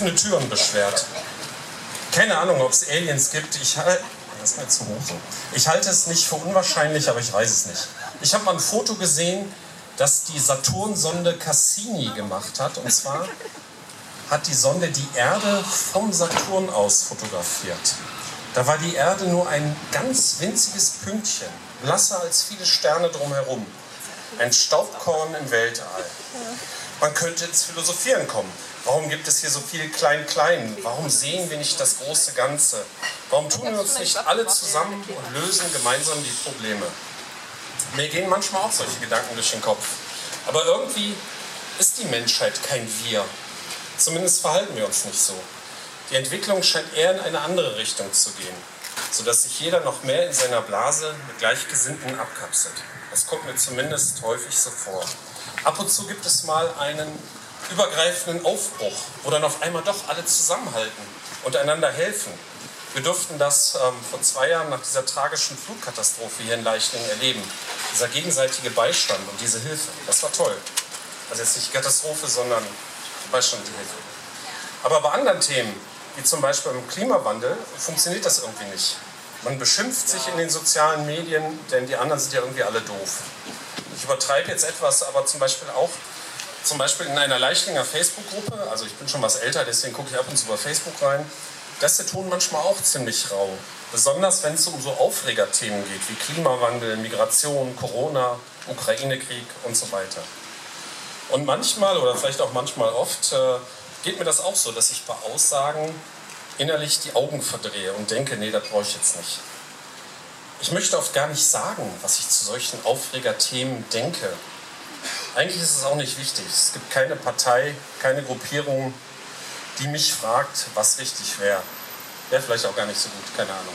offene Türen beschwert. Keine Ahnung, ob es Aliens gibt. Ich, das ist mir zu hoch. Ich halte es nicht für unwahrscheinlich, aber ich weiß es nicht. Ich habe mal ein Foto gesehen, das die Saturn-Sonde Cassini gemacht hat. Und zwar hat die Sonde die Erde vom Saturn aus fotografiert. Da war die Erde nur ein ganz winziges Pünktchen, blasser als viele Sterne drumherum. Ein Staubkorn im Weltall. Man könnte ins Philosophieren kommen. Warum gibt es hier so viel Klein-Klein? Warum sehen wir nicht das große Ganze? Warum tun wir uns nicht alle zusammen und lösen gemeinsam die Probleme? Mir gehen manchmal auch solche Gedanken durch den Kopf. Aber irgendwie ist die Menschheit kein Wir. Zumindest verhalten wir uns nicht so. Die Entwicklung scheint eher in eine andere Richtung zu gehen, sodass sich jeder noch mehr in seiner Blase mit Gleichgesinnten abkapselt. Das kommt mir zumindest häufig so vor. Ab und zu gibt es mal einen übergreifenden Aufbruch, wo dann auf einmal doch alle zusammenhalten und einander helfen. Wir durften das ähm, vor zwei Jahren nach dieser tragischen Flutkatastrophe hier in Leichlingen erleben. Dieser gegenseitige Beistand und diese Hilfe, das war toll. Also jetzt nicht Katastrophe, sondern Beistand und Hilfe. Aber bei anderen Themen, wie zum Beispiel beim Klimawandel, funktioniert das irgendwie nicht. Man beschimpft sich in den sozialen Medien, denn die anderen sind ja irgendwie alle doof. Ich übertreibe jetzt etwas, aber zum Beispiel auch zum Beispiel in einer Leichtlinger Facebook-Gruppe, also ich bin schon was älter, deswegen gucke ich ab und zu bei Facebook rein, da ist der Ton manchmal auch ziemlich rau. Besonders wenn es um so Aufregerthemen geht, wie Klimawandel, Migration, Corona, Ukraine-Krieg und so weiter. Und manchmal, oder vielleicht auch manchmal oft, äh, geht mir das auch so, dass ich bei Aussagen innerlich die Augen verdrehe und denke, nee, das brauche ich jetzt nicht. Ich möchte oft gar nicht sagen, was ich zu solchen Aufregerthemen denke. Eigentlich ist es auch nicht wichtig. Es gibt keine Partei, keine Gruppierung, die mich fragt, was richtig wäre. Wäre vielleicht auch gar nicht so gut, keine Ahnung.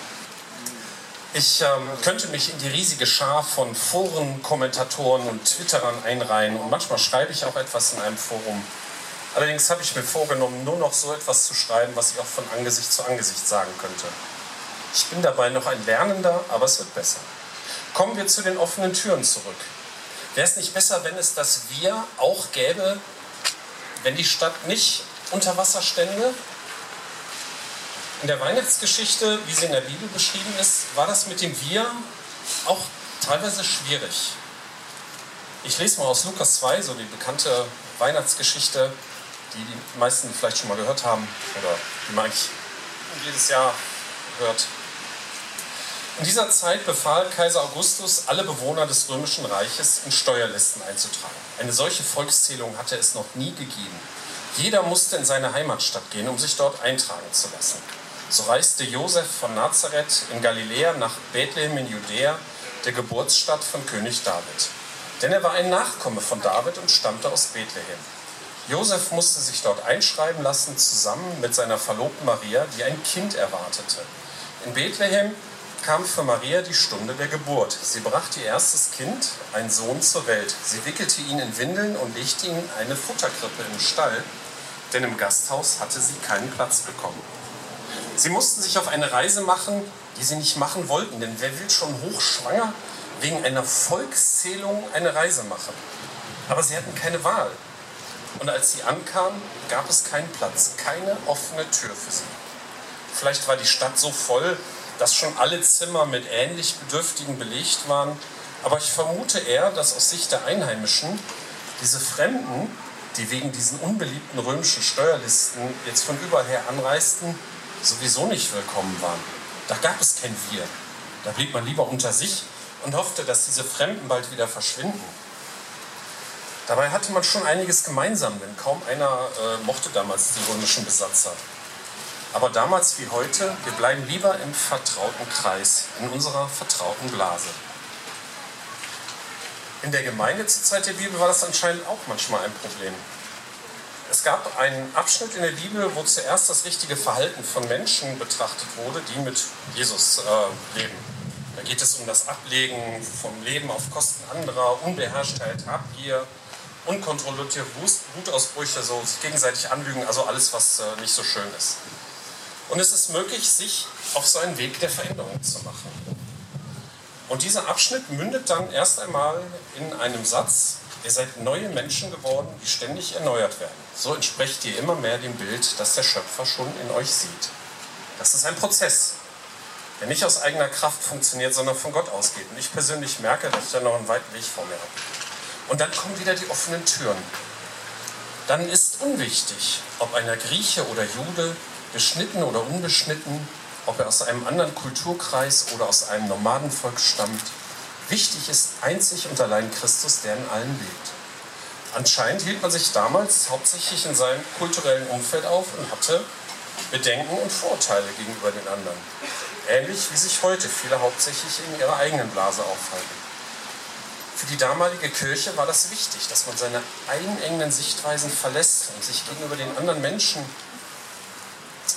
Ich ähm, könnte mich in die riesige Schar von Foren, Kommentatoren und Twitterern einreihen und manchmal schreibe ich auch etwas in einem Forum. Allerdings habe ich mir vorgenommen, nur noch so etwas zu schreiben, was ich auch von Angesicht zu Angesicht sagen könnte. Ich bin dabei noch ein Lernender, aber es wird besser. Kommen wir zu den offenen Türen zurück. Wäre es nicht besser, wenn es das Wir auch gäbe, wenn die Stadt nicht unter Wasser stände? In der Weihnachtsgeschichte, wie sie in der Bibel beschrieben ist, war das mit dem Wir auch teilweise schwierig. Ich lese mal aus Lukas 2, so die bekannte Weihnachtsgeschichte, die die meisten vielleicht schon mal gehört haben oder die man eigentlich jedes Jahr hört. In dieser Zeit befahl Kaiser Augustus, alle Bewohner des römischen Reiches in Steuerlisten einzutragen. Eine solche Volkszählung hatte es noch nie gegeben. Jeder musste in seine Heimatstadt gehen, um sich dort eintragen zu lassen. So reiste Josef von Nazareth in Galiläa nach Bethlehem in Judäa, der Geburtsstadt von König David. Denn er war ein Nachkomme von David und stammte aus Bethlehem. Josef musste sich dort einschreiben lassen, zusammen mit seiner Verlobten Maria, die ein Kind erwartete. In Bethlehem kam für Maria die Stunde der Geburt. Sie brachte ihr erstes Kind, einen Sohn, zur Welt. Sie wickelte ihn in Windeln und legte ihn in eine Futterkrippe im Stall, denn im Gasthaus hatte sie keinen Platz bekommen. Sie mussten sich auf eine Reise machen, die sie nicht machen wollten, denn wer will schon hochschwanger wegen einer Volkszählung eine Reise machen? Aber sie hatten keine Wahl. Und als sie ankamen, gab es keinen Platz, keine offene Tür für sie. Vielleicht war die Stadt so voll, dass schon alle Zimmer mit ähnlich Bedürftigen belegt waren. Aber ich vermute eher, dass aus Sicht der Einheimischen diese Fremden, die wegen diesen unbeliebten römischen Steuerlisten jetzt von überall her anreisten, sowieso nicht willkommen waren. Da gab es kein Wir. Da blieb man lieber unter sich und hoffte, dass diese Fremden bald wieder verschwinden. Dabei hatte man schon einiges gemeinsam, denn kaum einer äh, mochte damals die römischen Besatzer. Aber damals wie heute, wir bleiben lieber im vertrauten Kreis, in unserer vertrauten Blase. In der Gemeinde zur Zeit der Bibel war das anscheinend auch manchmal ein Problem. Es gab einen Abschnitt in der Bibel, wo zuerst das richtige Verhalten von Menschen betrachtet wurde, die mit Jesus äh, leben. Da geht es um das Ablegen vom Leben auf Kosten anderer, Unbeherrschtheit, Habgier, unkontrollierte Wutausbrüche, so sich gegenseitig anlügen, also alles, was äh, nicht so schön ist. Und es ist möglich, sich auf so einen Weg der Veränderung zu machen. Und dieser Abschnitt mündet dann erst einmal in einem Satz, Ihr seid neue Menschen geworden, die ständig erneuert werden. So entsprecht ihr immer mehr dem Bild, das der Schöpfer schon in euch sieht. Das ist ein Prozess, der nicht aus eigener Kraft funktioniert, sondern von Gott ausgeht. Und ich persönlich merke, dass ich da noch einen weiten Weg vor mir habe. Und dann kommen wieder die offenen Türen. Dann ist unwichtig, ob einer Grieche oder Jude, beschnitten oder unbeschnitten, ob er aus einem anderen Kulturkreis oder aus einem Nomadenvolk stammt. Wichtig ist einzig und allein Christus, der in allen lebt. Anscheinend hielt man sich damals hauptsächlich in seinem kulturellen Umfeld auf und hatte Bedenken und Vorteile gegenüber den anderen. Ähnlich wie sich heute viele hauptsächlich in ihrer eigenen Blase aufhalten. Für die damalige Kirche war das wichtig, dass man seine einengenden Sichtweisen verlässt und sich gegenüber den anderen Menschen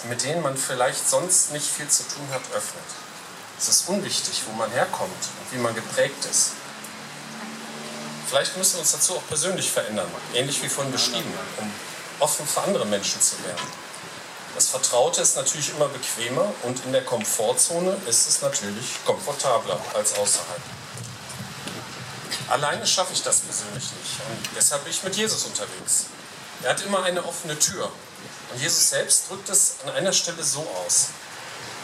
mit denen man vielleicht sonst nicht viel zu tun hat, öffnet. Es ist unwichtig, wo man herkommt und wie man geprägt ist. Vielleicht müssen wir uns dazu auch persönlich verändern, ähnlich wie vorhin beschrieben, um offen für andere Menschen zu werden. Das Vertraute ist natürlich immer bequemer und in der Komfortzone ist es natürlich komfortabler als außerhalb. Alleine schaffe ich das persönlich nicht und deshalb bin ich mit Jesus unterwegs. Er hat immer eine offene Tür und Jesus selbst drückt es an einer Stelle so aus.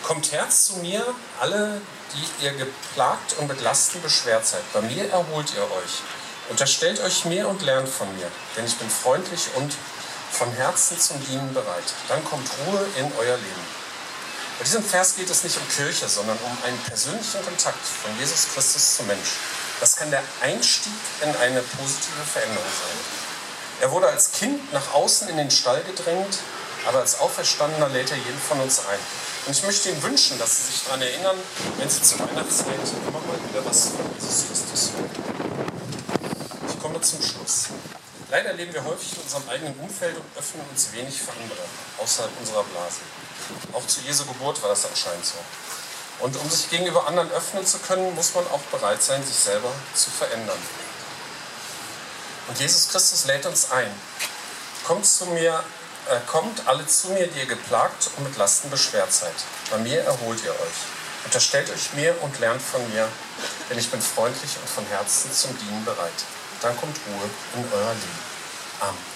Kommt her zu mir, alle, die ihr geplagt und mit Lasten beschwert seid. Bei mir erholt ihr euch. Unterstellt euch mir und lernt von mir, denn ich bin freundlich und von Herzen zum Dienen bereit. Dann kommt Ruhe in euer Leben. Bei diesem Vers geht es nicht um Kirche, sondern um einen persönlichen Kontakt von Jesus Christus zum Mensch. Das kann der Einstieg in eine positive Veränderung sein. Er wurde als Kind nach außen in den Stall gedrängt, aber als Auferstandener lädt er jeden von uns ein. Und ich möchte Ihnen wünschen, dass Sie sich daran erinnern, wenn Sie zur Weihnachtszeit immer mal wieder was von Jesus Christus hören. Ich komme zum Schluss. Leider leben wir häufig in unserem eigenen Umfeld und öffnen uns wenig für andere, außerhalb unserer Blase. Auch zu Jesu Geburt war das anscheinend so. Und um sich gegenüber anderen öffnen zu können, muss man auch bereit sein, sich selber zu verändern. Und Jesus Christus lädt uns ein. Kommt zu mir, kommt alle zu mir, die ihr geplagt und mit Lasten beschwert seid. Bei mir erholt ihr euch. Unterstellt euch mir und lernt von mir, denn ich bin freundlich und von Herzen zum Dienen bereit. Dann kommt Ruhe in euer Leben. Amen.